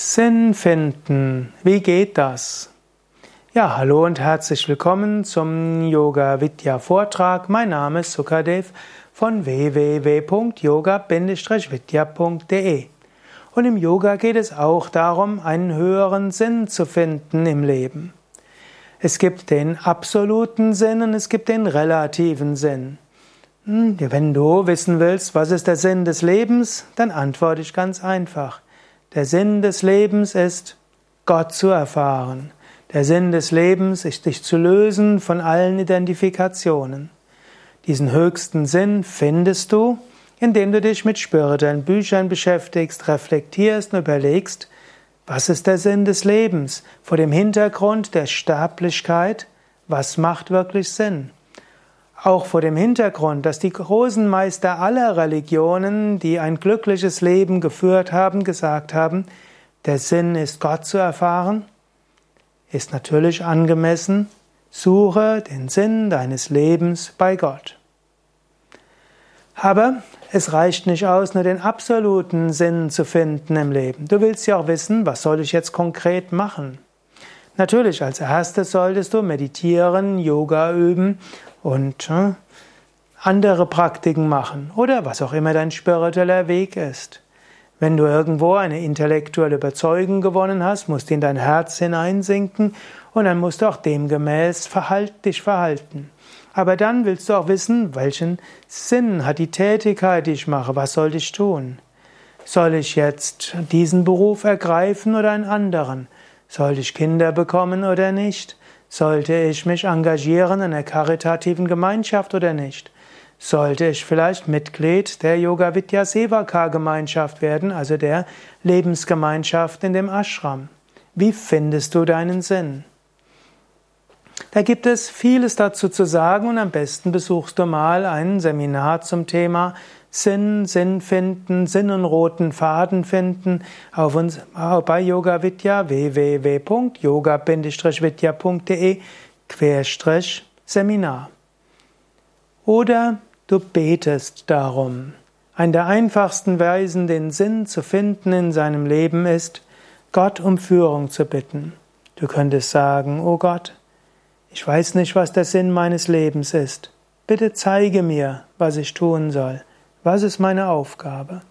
Sinn finden. Wie geht das? Ja, hallo und herzlich willkommen zum Yoga Vidya Vortrag. Mein Name ist Sukadev von www.yoga-vidya.de. Und im Yoga geht es auch darum, einen höheren Sinn zu finden im Leben. Es gibt den absoluten Sinn und es gibt den relativen Sinn. Hm, wenn du wissen willst, was ist der Sinn des Lebens, dann antworte ich ganz einfach. Der Sinn des Lebens ist, Gott zu erfahren. Der Sinn des Lebens ist, dich zu lösen von allen Identifikationen. Diesen höchsten Sinn findest du, indem du dich mit spirituellen Büchern beschäftigst, reflektierst und überlegst, was ist der Sinn des Lebens vor dem Hintergrund der Sterblichkeit, was macht wirklich Sinn? Auch vor dem Hintergrund, dass die großen Meister aller Religionen, die ein glückliches Leben geführt haben, gesagt haben, der Sinn ist Gott zu erfahren, ist natürlich angemessen, suche den Sinn deines Lebens bei Gott. Aber es reicht nicht aus, nur den absoluten Sinn zu finden im Leben. Du willst ja auch wissen, was soll ich jetzt konkret machen? Natürlich, als erstes solltest du meditieren, Yoga üben und äh, andere Praktiken machen oder was auch immer dein spiritueller Weg ist. Wenn du irgendwo eine intellektuelle Überzeugung gewonnen hast, musst du in dein Herz hineinsinken und dann musst du auch demgemäß verhalt, dich verhalten. Aber dann willst du auch wissen, welchen Sinn hat die Tätigkeit, die ich mache, was soll ich tun? Soll ich jetzt diesen Beruf ergreifen oder einen anderen? Soll ich Kinder bekommen oder nicht? Sollte ich mich engagieren in einer karitativen Gemeinschaft oder nicht? Sollte ich vielleicht Mitglied der Yoga Vidya Sevaka Gemeinschaft werden, also der Lebensgemeinschaft in dem Ashram? Wie findest du deinen Sinn? Da gibt es vieles dazu zu sagen und am besten besuchst du mal ein Seminar zum Thema Sinn, Sinn finden, Sinn und roten Faden finden auf uns bei Yoga Vidya www.yoga-vidya.de Seminar. Oder du betest darum. Eine der einfachsten Weisen, den Sinn zu finden in seinem Leben ist, Gott um Führung zu bitten. Du könntest sagen, oh Gott, ich weiß nicht, was der Sinn meines Lebens ist. Bitte zeige mir, was ich tun soll. Was ist meine Aufgabe?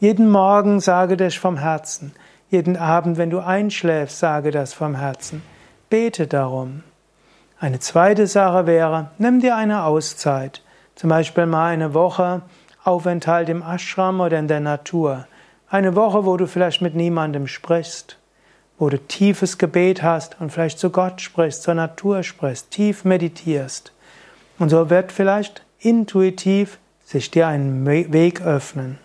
Jeden Morgen sage das vom Herzen. Jeden Abend, wenn du einschläfst, sage das vom Herzen. Bete darum. Eine zweite Sache wäre, nimm dir eine Auszeit. Zum Beispiel mal eine Woche Aufenthalt im Ashram oder in der Natur. Eine Woche, wo du vielleicht mit niemandem sprichst, wo du tiefes Gebet hast und vielleicht zu Gott sprichst, zur Natur sprichst, tief meditierst. Und so wird vielleicht intuitiv sich dir einen Weg öffnen.